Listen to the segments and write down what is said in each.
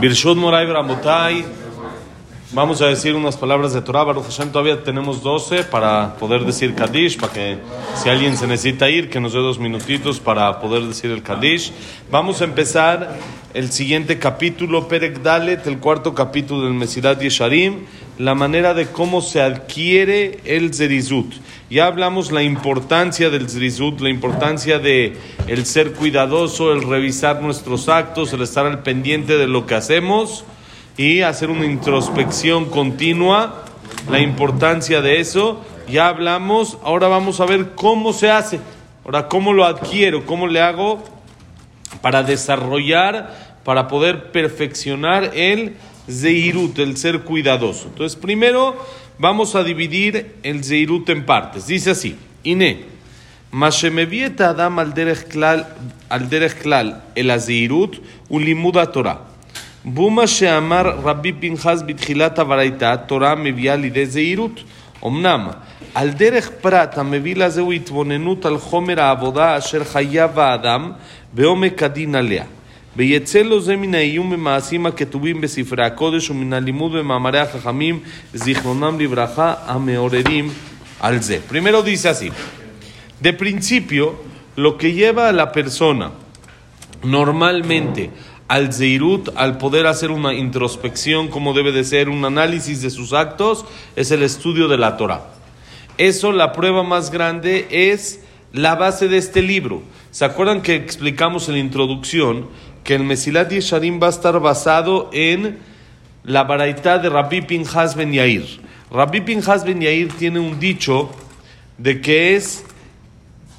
Birshut Moray Bramotay. Vamos a decir unas palabras de Torah. Baruch Hashem, todavía tenemos 12 para poder decir Kaddish, para que si alguien se necesita ir, que nos dé dos minutitos para poder decir el Kaddish. Vamos a empezar el siguiente capítulo, Perek Dalet, el cuarto capítulo del Mesirat Yesharim, la manera de cómo se adquiere el Zerizut. Ya hablamos la importancia del Zerizut, la importancia de el ser cuidadoso, el revisar nuestros actos, el estar al pendiente de lo que hacemos y hacer una introspección continua, la importancia de eso. Ya hablamos, ahora vamos a ver cómo se hace, ahora cómo lo adquiero, cómo le hago para desarrollar, para poder perfeccionar el Zeirut, el ser cuidadoso. Entonces, primero vamos a dividir el Zeirut en partes. Dice así, Ine, Mashemevieta Adam al derech klal el Zeirut, ulimuda Torah. בומה שאמר רבי פנחס בתחילת הברייתא, תורה מביאה לידי זהירות. אמנם, על דרך פרט המביא לזה הוא התבוננות על חומר העבודה אשר חייב האדם בעומק הדין עליה. ויצא לו זה מן האיום במעשים הכתובים בספרי הקודש ומן הלימוד במאמרי החכמים, זיכרונם לברכה, המעוררים על זה. Primero dice así, de principio, lo que lleva a la persona normalmente al Zeirut, al poder hacer una introspección como debe de ser, un análisis de sus actos, es el estudio de la Torah. Eso, la prueba más grande, es la base de este libro. ¿Se acuerdan que explicamos en la introducción que el Mesilat Yesharim va a estar basado en la baraita de Rabbi Pinhas Ben Yair? Rabbi Pinhas Ben Yair tiene un dicho de que es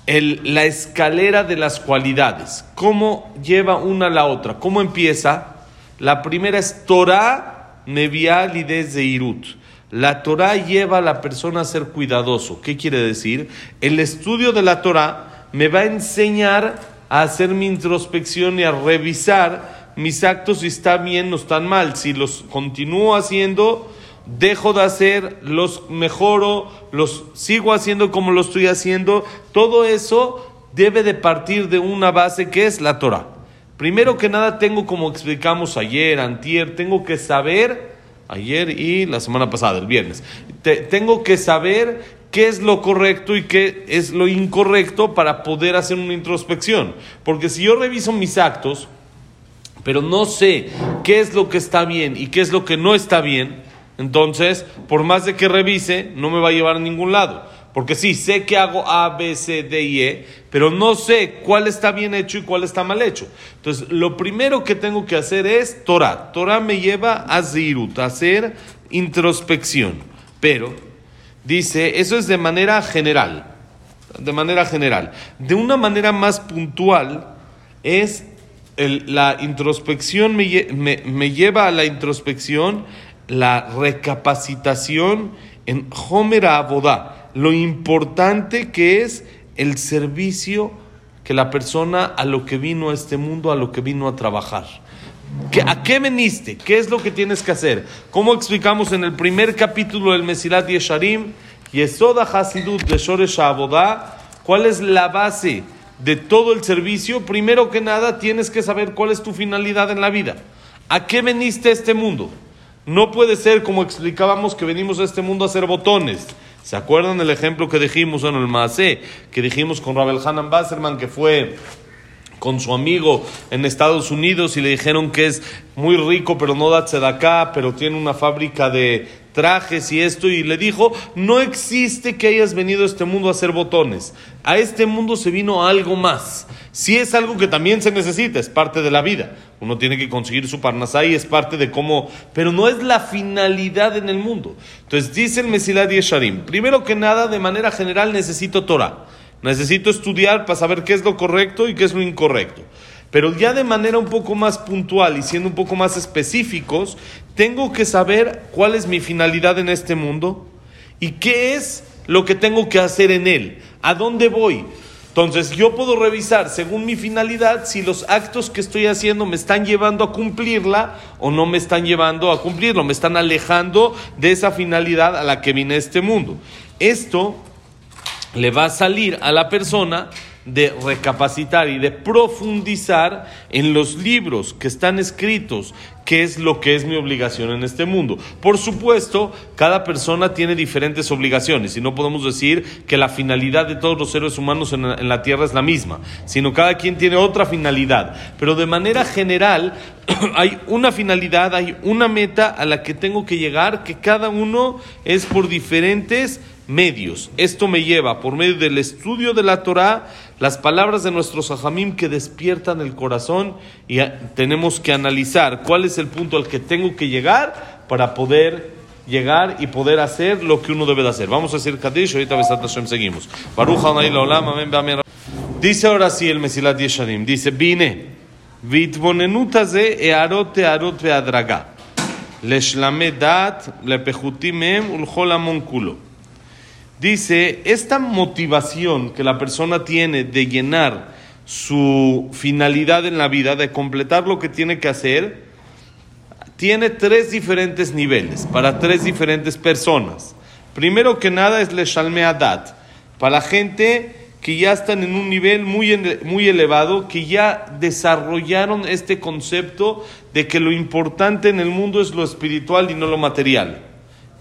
la escalera de las cualidades. ¿Cómo lleva una a la otra? ¿Cómo empieza? La primera es Torah Nevial y de Irut. La Torah lleva a la persona a ser cuidadoso. ¿Qué quiere decir? El estudio de la Torah me va a enseñar a hacer mi introspección y a revisar mis actos si están bien o están mal. Si los continúo haciendo, dejo de hacer, los mejoro, los sigo haciendo como lo estoy haciendo, todo eso debe de partir de una base que es la Torah. Primero que nada tengo, como explicamos ayer, antier, tengo que saber, ayer y la semana pasada, el viernes, tengo que saber qué es lo correcto y qué es lo incorrecto para poder hacer una introspección. Porque si yo reviso mis actos, pero no sé qué es lo que está bien y qué es lo que no está bien, entonces, por más de que revise, no me va a llevar a ningún lado. Porque sí, sé que hago A, B, C, D y E, pero no sé cuál está bien hecho y cuál está mal hecho. Entonces, lo primero que tengo que hacer es Torah. Torah me lleva a Zirut, a hacer introspección. Pero, dice, eso es de manera general. De manera general. De una manera más puntual, es la introspección, me, me lleva a la introspección la recapacitación en Homer Abodá, lo importante que es el servicio que la persona a lo que vino a este mundo, a lo que vino a trabajar. ¿A qué veniste? ¿Qué es lo que tienes que hacer? Como explicamos en el primer capítulo del Mesilat Yesharim, Yesoda Hasidut de Shoresh ¿cuál es la base de todo el servicio? Primero que nada, tienes que saber cuál es tu finalidad en la vida. ¿A qué veniste a este mundo? No puede ser como explicábamos que venimos a este mundo a hacer botones. ¿Se acuerdan el ejemplo que dijimos en el Maasé? Que dijimos con Rabel Hanan Basserman que fue con su amigo en Estados Unidos y le dijeron que es muy rico pero no da acá, pero tiene una fábrica de trajes y esto y le dijo, no existe que hayas venido a este mundo a hacer botones, a este mundo se vino algo más. Si es algo que también se necesita, es parte de la vida. Uno tiene que conseguir su parnasá y es parte de cómo, pero no es la finalidad en el mundo. Entonces dice el Mesilad Yesharim, primero que nada, de manera general necesito Torah. Necesito estudiar para saber qué es lo correcto y qué es lo incorrecto. Pero ya de manera un poco más puntual y siendo un poco más específicos, tengo que saber cuál es mi finalidad en este mundo y qué es lo que tengo que hacer en él. ¿A dónde voy? Entonces yo puedo revisar según mi finalidad si los actos que estoy haciendo me están llevando a cumplirla o no me están llevando a cumplirlo, me están alejando de esa finalidad a la que vine a este mundo. Esto le va a salir a la persona de recapacitar y de profundizar en los libros que están escritos qué es lo que es mi obligación en este mundo. Por supuesto, cada persona tiene diferentes obligaciones y no podemos decir que la finalidad de todos los seres humanos en la, en la tierra es la misma, sino cada quien tiene otra finalidad. Pero de manera general hay una finalidad, hay una meta a la que tengo que llegar, que cada uno es por diferentes medios. Esto me lleva, por medio del estudio de la Torah, las palabras de nuestros ajamim que despiertan el corazón y tenemos que analizar cuál es el punto al que tengo que llegar para poder llegar y poder hacer lo que uno debe de hacer. Vamos a decir Kadish, ahorita Besat Hashem seguimos. Baruch Dice ahora sí el Mesilat Yesharim, dice, vine, earot veadraga, leshlame dat lepechutim em ulchol amon kulo. Dice, esta motivación que la persona tiene de llenar su finalidad en la vida, de completar lo que tiene que hacer, tiene tres diferentes niveles para tres diferentes personas. Primero que nada es le adat, para gente que ya están en un nivel muy, muy elevado, que ya desarrollaron este concepto de que lo importante en el mundo es lo espiritual y no lo material.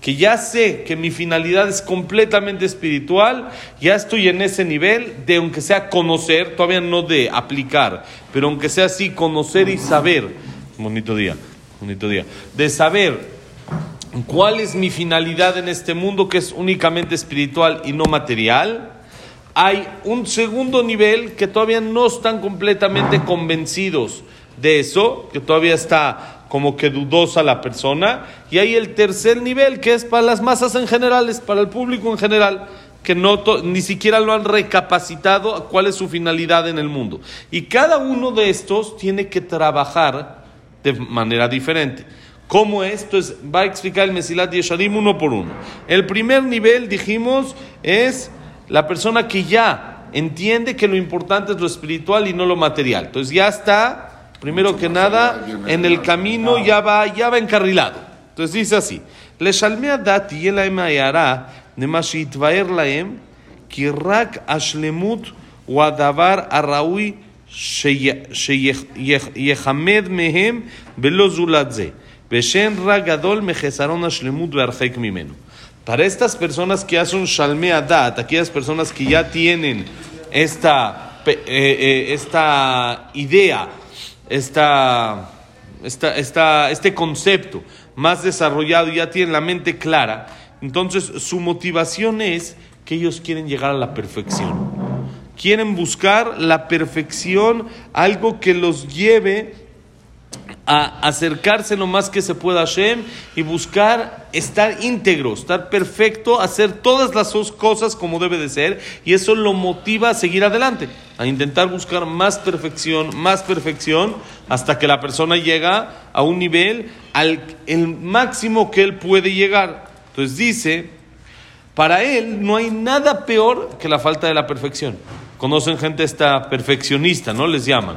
Que ya sé que mi finalidad es completamente espiritual, ya estoy en ese nivel de aunque sea conocer, todavía no de aplicar, pero aunque sea así, conocer y saber, bonito día, bonito día, de saber cuál es mi finalidad en este mundo que es únicamente espiritual y no material, hay un segundo nivel que todavía no están completamente convencidos de eso, que todavía está como que dudosa la persona. Y hay el tercer nivel, que es para las masas en general, es para el público en general, que no ni siquiera lo han recapacitado a cuál es su finalidad en el mundo. Y cada uno de estos tiene que trabajar de manera diferente. ¿Cómo esto es? Va a explicar el Mesilat Yesharim uno por uno. El primer nivel, dijimos, es la persona que ya entiende que lo importante es lo espiritual y no lo material. Entonces ya está Primero que nada, en el camino ya va, ya va encarrilado. Entonces dice así: Le shalmea dat yelaem ayara nemashi itvaer laem kirak ashlemut wadavar araui שיחמד מהם ולא זולת זה, ושאין רע גדול מחסרון השלמות והרחק ממנו. Para estas personas que hacen shalmea dat, aquellas personas que ya tienen esta, eh, eh, esta idea esta, esta, esta, este concepto más desarrollado y ya tienen la mente clara, entonces su motivación es que ellos quieren llegar a la perfección. Quieren buscar la perfección, algo que los lleve a acercarse lo más que se pueda a Hashem y buscar estar íntegro, estar perfecto, hacer todas las cosas como debe de ser y eso lo motiva a seguir adelante, a intentar buscar más perfección, más perfección hasta que la persona llega a un nivel al máximo que él puede llegar. Entonces dice, para él no hay nada peor que la falta de la perfección conocen gente esta perfeccionista, ¿no? Les llaman.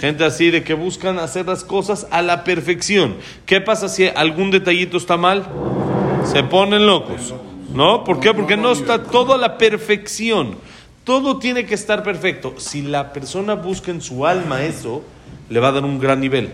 Gente así de que buscan hacer las cosas a la perfección. ¿Qué pasa si algún detallito está mal? Se ponen locos. ¿No? ¿Por qué? Porque no está todo a la perfección. Todo tiene que estar perfecto. Si la persona busca en su alma eso, le va a dar un gran nivel.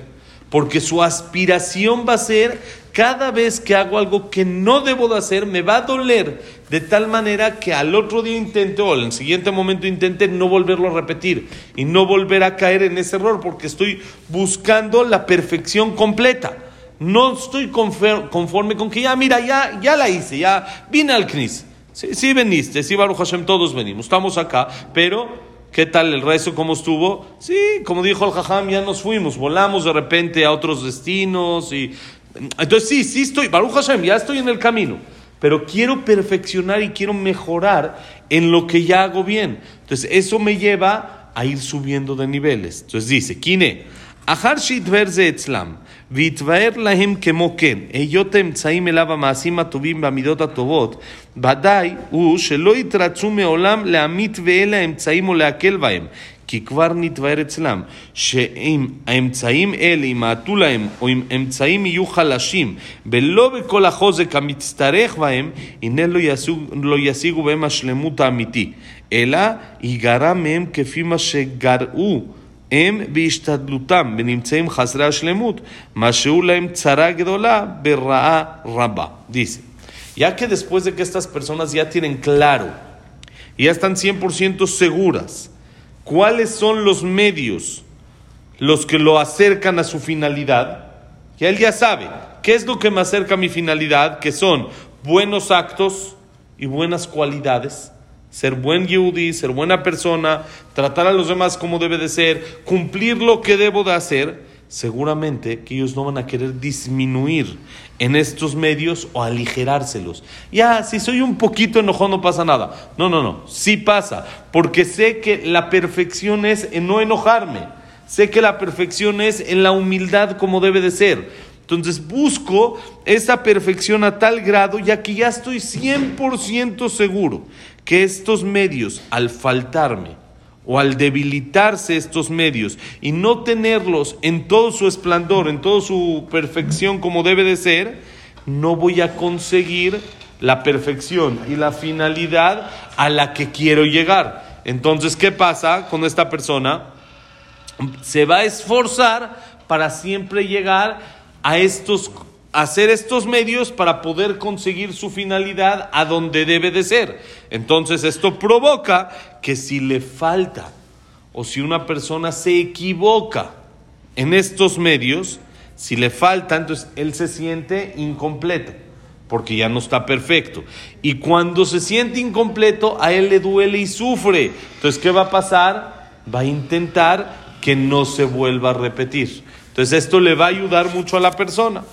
Porque su aspiración va a ser cada vez que hago algo que no debo de hacer, me va a doler de tal manera que al otro día intente o al siguiente momento intente no volverlo a repetir y no volver a caer en ese error porque estoy buscando la perfección completa. No estoy conforme con que ya, mira, ya, ya la hice, ya vine al CNIS. Sí, sí veniste, sí, Baruch Hashem, todos venimos, estamos acá, pero ¿Qué tal el rezo? ¿Cómo estuvo? Sí, como dijo el Jajam, ya nos fuimos, volamos de repente a otros destinos y entonces sí, sí estoy, Baruch Hashem, ya estoy en el camino, pero quiero perfeccionar y quiero mejorar en lo que ya hago bien. Entonces eso me lleva a ir subiendo de niveles. Entonces dice, Kine, Ahar verze etzlam, vitvaer lahem kemoken, eyotem tzaim elava maasim atuvim bamidot atovot, badai u shelo yitratzu meolam leamit ve'ela emtzaim o leakel bahem, כי כבר נתבהר אצלם שאם האמצעים אלה ימעטו להם או אם אמצעים יהיו חלשים ולא בכל החוזק המצטרך בהם, הנה לא, ישיג, לא ישיגו בהם השלמות האמיתי, אלא ייגרע מהם כפי מה שגרעו הם בהשתדלותם ונמצאים חסרי השלמות, משהו להם צרה גדולה ברעה רבה. Dice, ya que después de que estas personas ya tienen claro, ya están 100% seguras, cuáles son los medios, los que lo acercan a su finalidad, que él ya sabe, ¿qué es lo que me acerca a mi finalidad? Que son buenos actos y buenas cualidades. Ser buen yehudi, ser buena persona, tratar a los demás como debe de ser, cumplir lo que debo de hacer, seguramente que ellos no van a querer disminuir en estos medios o aligerárselos. Ya, si soy un poquito enojado no pasa nada. No, no, no, sí pasa, porque sé que la perfección es en no enojarme, sé que la perfección es en la humildad como debe de ser. Entonces busco esa perfección a tal grado ya que ya estoy 100% seguro que estos medios, al faltarme o al debilitarse estos medios y no tenerlos en todo su esplendor, en toda su perfección como debe de ser, no voy a conseguir la perfección y la finalidad a la que quiero llegar. Entonces, ¿qué pasa con esta persona? Se va a esforzar para siempre llegar a estos hacer estos medios para poder conseguir su finalidad a donde debe de ser. Entonces esto provoca que si le falta o si una persona se equivoca en estos medios, si le falta, entonces él se siente incompleto, porque ya no está perfecto. Y cuando se siente incompleto, a él le duele y sufre. Entonces, ¿qué va a pasar? Va a intentar que no se vuelva a repetir. Entonces, esto le va a ayudar mucho a la persona.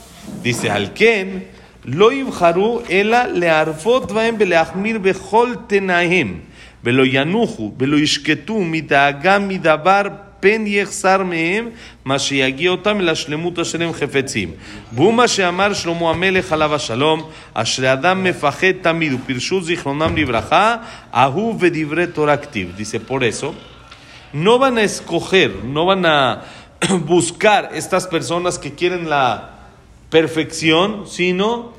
Dice, al ken, lo yibharu ela learfot vaem beleachmir bechol tenahem, velo yanuchu, velo ishketu midaaga midabar פן יחסר מהם, מה שיגיע אותם אל השלמות אשר הם חפצים. והוא מה שאמר שלמה המלך עליו השלום, אשר אדם מפחד תמיד ופרשו זיכרונם לברכה, ההוא ודברי תורה כתיב. Dice, por eso, no van a escoger, no van a buscar estas personas que quieren la perfección, sino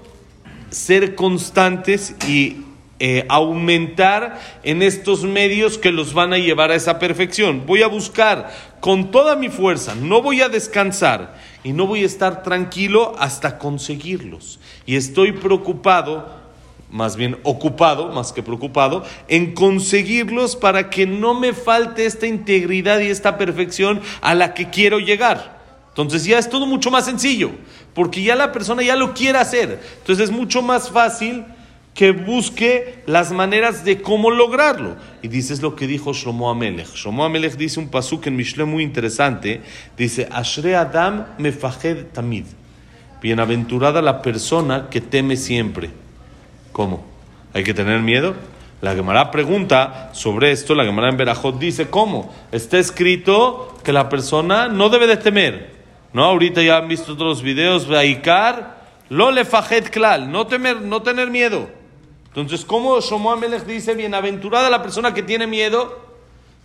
ser constantes y eh, aumentar en estos medios que los van a llevar a esa perfección. Voy a buscar con toda mi fuerza, no voy a descansar y no voy a estar tranquilo hasta conseguirlos. Y estoy preocupado, más bien ocupado, más que preocupado, en conseguirlos para que no me falte esta integridad y esta perfección a la que quiero llegar. Entonces ya es todo mucho más sencillo, porque ya la persona ya lo quiere hacer. Entonces es mucho más fácil que busque las maneras de cómo lograrlo. Y dices lo que dijo Shlomo Amelech. Shlomo Amelech dice un pasuk en Mishle muy interesante. Dice, Ashre Adam mefajed tamid. Bienaventurada la persona que teme siempre. ¿Cómo? ¿Hay que tener miedo? La Gemara pregunta sobre esto, la Gemara en Berajot dice, ¿cómo? Está escrito que la persona no debe de temer. No, ahorita ya han visto los videos, Vaikar, lo le fajet klal, no temer, no tener miedo. Entonces, ¿cómo Shomo Amelech dice, bienaventurada la persona que tiene miedo?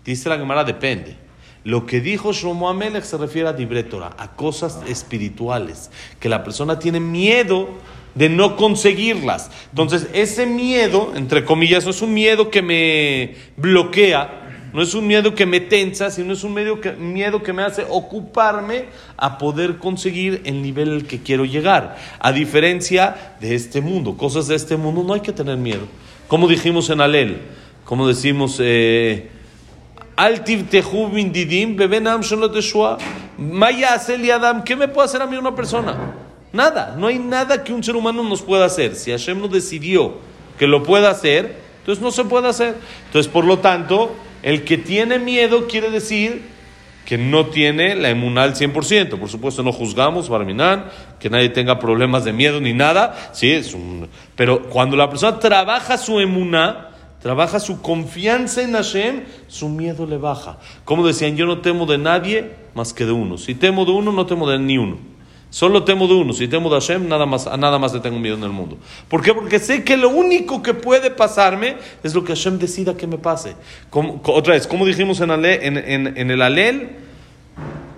Dice la Gemara, depende. Lo que dijo Shlomo Amelech se refiere a Dibretora, a cosas espirituales, que la persona tiene miedo de no conseguirlas. Entonces, ese miedo, entre comillas, es un miedo que me bloquea, no es un miedo que me tensa, sino es un miedo que, miedo que me hace ocuparme a poder conseguir el nivel al que quiero llegar. A diferencia de este mundo, cosas de este mundo no hay que tener miedo. Como dijimos en Alel, como decimos, eh, Maya Adam, ¿qué me puede hacer a mí una persona? Nada, no hay nada que un ser humano nos pueda hacer. Si Hashem no decidió que lo pueda hacer, entonces no se puede hacer. Entonces, por lo tanto, el que tiene miedo quiere decir que no tiene la emuná al 100%. Por supuesto, no juzgamos, Barminan, que nadie tenga problemas de miedo ni nada. Sí, es un... Pero cuando la persona trabaja su emuná, trabaja su confianza en Hashem, su miedo le baja. Como decían, yo no temo de nadie más que de uno. Si temo de uno, no temo de ni uno. Solo temo de uno. Si temo de Hashem, nada más, nada más le tengo miedo en el mundo. ¿Por qué? Porque sé que lo único que puede pasarme es lo que Hashem decida que me pase. otra vez, como dijimos en, el Alel,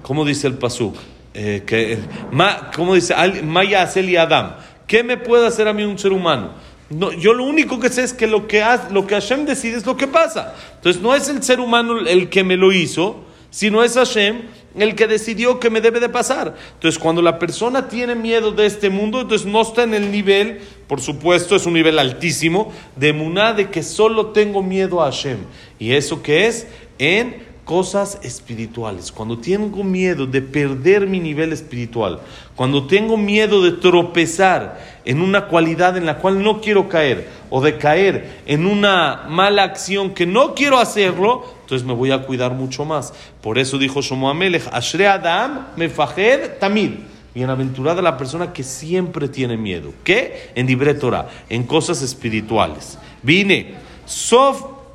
¿cómo dice el Pasuk? Eh, que, ma, ¿Cómo dice? Maya Aseli Adam. ¿Qué me puede hacer a mí un ser humano? No, yo lo único que sé es que lo que, lo que Hashem decide es lo que pasa. Entonces no es el ser humano el que me lo hizo, sino es Hashem el que decidió que me debe de pasar. Entonces, cuando la persona tiene miedo de este mundo, entonces no está en el nivel, por supuesto, es un nivel altísimo, de muná de que solo tengo miedo a Hashem. ¿Y eso qué es? En cosas espirituales, cuando tengo miedo de perder mi nivel espiritual, cuando tengo miedo de tropezar en una cualidad en la cual no quiero caer o de caer en una mala acción que no quiero hacerlo, entonces me voy a cuidar mucho más. Por eso dijo Shomo Amelech, Ashre Adam mefajed tamid. Bienaventurada la persona que siempre tiene miedo. ¿Qué? En Dibre Torah, en cosas espirituales. Vine, Sof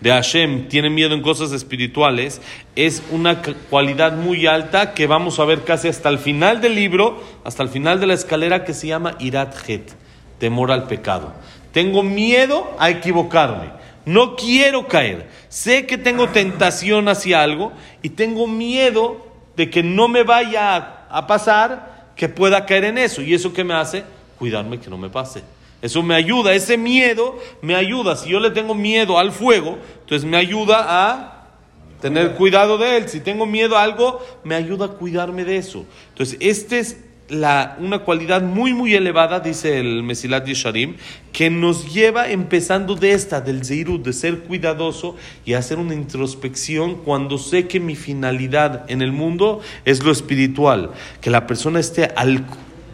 de Hashem tiene miedo en cosas espirituales, es una cualidad muy alta que vamos a ver casi hasta el final del libro, hasta el final de la escalera que se llama Irat Het, temor al pecado. Tengo miedo a equivocarme, no quiero caer, sé que tengo tentación hacia algo y tengo miedo de que no me vaya a pasar que pueda caer en eso. ¿Y eso qué me hace? Cuidarme que no me pase. Eso me ayuda, ese miedo me ayuda. Si yo le tengo miedo al fuego, entonces me ayuda a tener cuidado de él. Si tengo miedo a algo, me ayuda a cuidarme de eso. Entonces, esta es la, una cualidad muy, muy elevada, dice el Mesilat Yesharim, que nos lleva empezando de esta, del Zeirut, de ser cuidadoso y hacer una introspección cuando sé que mi finalidad en el mundo es lo espiritual. Que la persona esté al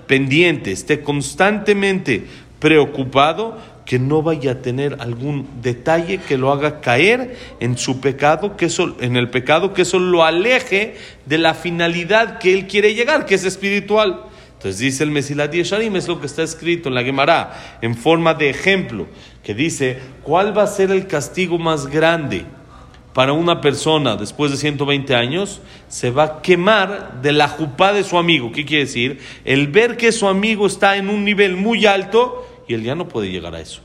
pendiente, esté constantemente preocupado que no vaya a tener algún detalle que lo haga caer en su pecado, que eso, en el pecado, que eso lo aleje de la finalidad que él quiere llegar, que es espiritual. Entonces dice el Mesilat Yesharim, es lo que está escrito en la Gemara, en forma de ejemplo, que dice, ¿cuál va a ser el castigo más grande para una persona después de 120 años? Se va a quemar de la jupá de su amigo. ¿Qué quiere decir? El ver que su amigo está en un nivel muy alto, y él ya no puede llegar a eso.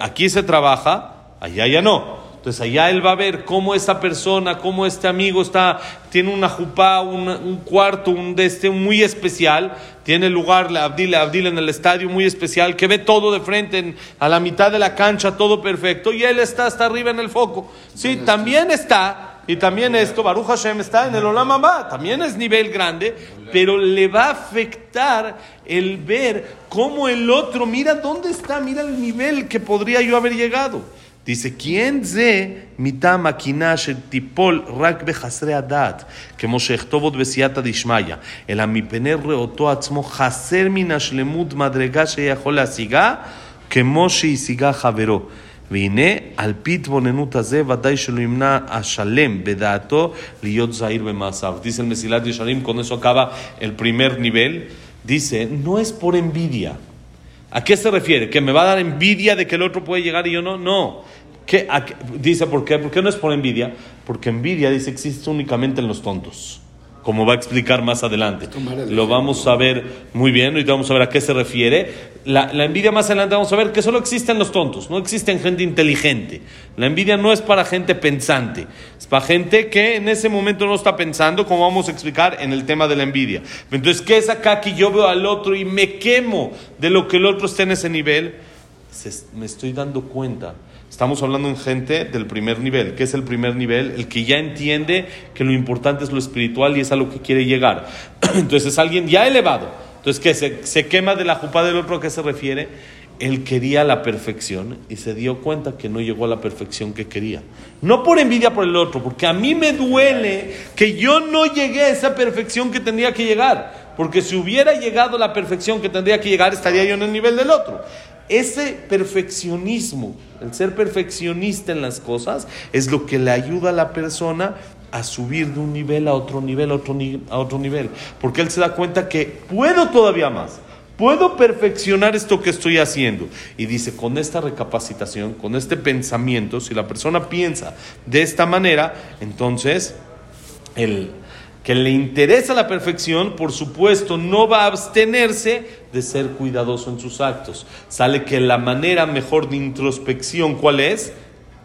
Aquí se trabaja, allá ya no. Entonces allá él va a ver cómo esta persona, cómo este amigo está, tiene una jupá, un, cuarto, un de este muy especial, tiene lugar, la Abdil, Abdil en el estadio muy especial, que ve todo de frente, a la mitad de la cancha, todo perfecto, y él está hasta arriba en el foco. Sí, también está, y también esto, Baruch Hashem está en el Olam Abba, también es nivel grande, pero le va a afectar el ver cómo el otro, mira dónde está, mira el nivel que podría yo haber llegado. Dice, ¿quién ze mita maquina tipol rak behasre adat? Que Moshe Echtovot besiata dishmaya. El amipener reotó atzmo haser minashlemut madrega sheyahol asiga, que Moshe isiga javero. והנה, על פי התבוננות הזה, ודאי שלא ימנע השלם בדעתו להיות זהיר במעשיו. Dice el Mesilat Yesharim, con eso acaba el primer nivel. Dice, no es por envidia. ¿A qué se refiere? ¿Que me va a dar envidia de que el otro puede llegar y yo no? No. ¿Qué, dice, ¿por qué? ¿Por qué no es por envidia? Porque envidia, dice, existe únicamente en los tontos como va a explicar más adelante. Lo vamos a ver muy bien, y vamos a ver a qué se refiere. La, envidia más adelante vamos a ver que solo existen los tontos, no existen gente inteligente. La envidia no es para gente pensante, es para gente que en ese momento no está pensando, como vamos a explicar en el tema de la envidia. Entonces, ¿qué es acá que yo veo al otro y me quemo de lo que el otro esté en ese nivel? me estoy dando cuenta Estamos hablando en gente del primer nivel. ¿Qué es el primer nivel? El que ya entiende que lo importante es lo espiritual y es a lo que quiere llegar. Entonces es alguien ya elevado. Entonces, ¿qué? Se, se quema de la jupa del otro, ¿a qué se refiere? Él quería la perfección y se dio cuenta que no llegó a la perfección que quería. No por envidia por el otro, porque a mí me duele que yo no llegué a esa perfección que tendría que llegar. Porque si hubiera llegado a la perfección que tendría que llegar, estaría yo en el nivel del otro. Ese perfeccionismo, el ser perfeccionista en las cosas, es lo que le ayuda a la persona a subir de un nivel a otro nivel, a otro, nivel. Porque él se da cuenta que puedo todavía más. Puedo perfeccionar esto que estoy haciendo. Y dice, con esta recapacitación, con este pensamiento, si la persona piensa de esta manera, entonces el, que le interesa la perfección, por supuesto, no va a abstenerse de ser cuidadoso en sus actos. Sale que la manera mejor de introspección, ¿cuál es?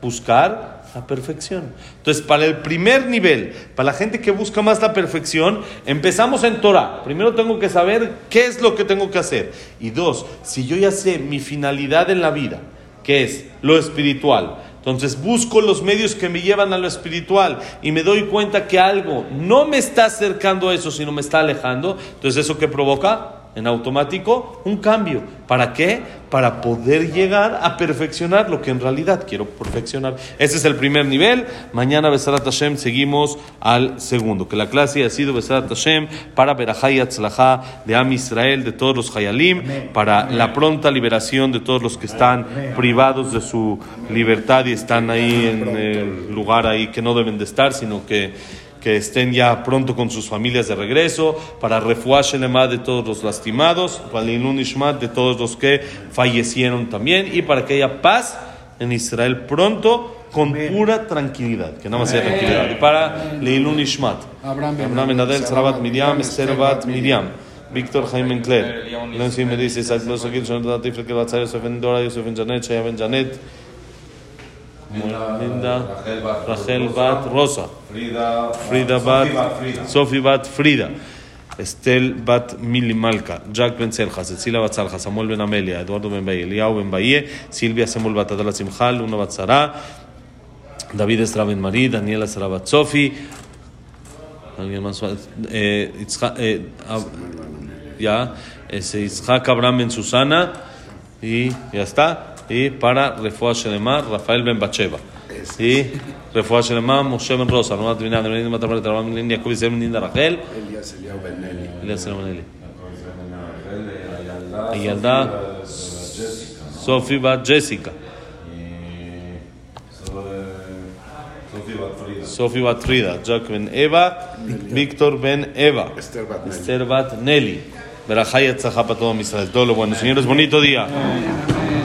Buscar la perfección. Entonces, para el primer nivel, para la gente que busca más la perfección, empezamos en Torah. Primero tengo que saber qué es lo que tengo que hacer. Y dos, si yo ya sé mi finalidad en la vida, que es lo espiritual, entonces busco los medios que me llevan a lo espiritual y me doy cuenta que algo no me está acercando a eso, sino me está alejando. Entonces eso que provoca en automático un cambio. ¿Para qué? Para poder llegar a perfeccionar lo que en realidad quiero perfeccionar. Ese es el primer nivel. Mañana, Besarat Hashem, seguimos al segundo. Que la clase ha sido Besarat Hashem para Berajay Atzlajá de Am Israel, de todos los Hayalim, para la pronta liberación de todos los que están privados de su libertad y están ahí en el lugar ahí que no deben de estar, sino que que estén ya pronto con sus familias de regreso, para refuash de todos los lastimados, para Ishmat de todos los que fallecieron también, y para que haya paz en Israel pronto, con pura tranquilidad, que nada más sea tranquilidad. Y para Leilun Ishmat, Abraham Benadel, Sarabat Miriam, Esther Bat Miriam. Víctor Jaime Encler, Nancy me dice, Isaac Blosa Jonathan Latif, que va a ser Yosef Ben Dora, Yosef Ben Janet, Shaya Ben Linda, Rachel Bat Rosa, Frida Bat, Sophie Bat Frida, Estel Bat Mili Malka, Jack Ben Selja, Cecilia Bat Samuel Ben Amelia, Eduardo Ben Baye, Eliau Ben Baye, Silvia Samuel Bat Simjal, Luna Bat Sara, David Estra Ben Marí, Daniela Bat Sofi, eh, eh, ya, ese Itzhak Abraham Susana, y para Refuah Rafael Ben Bacheva. Y Refuah Moshe Ben Rosa, Nomad Binan, Benedin Matamar, Tarabam Lin, Yacob Isem Lin, Rachel. Elías Eliao Benelli. Elías Eliao Benelli. Ayalda. Sofi Bat Jessica. Sofi Bat Frida. Jack Ben Eva. Víctor Ben Eva. Esther Bat Nelly. Verajaya Tzajapa, todo Israel. Todo lo bueno. Señores, bonito día.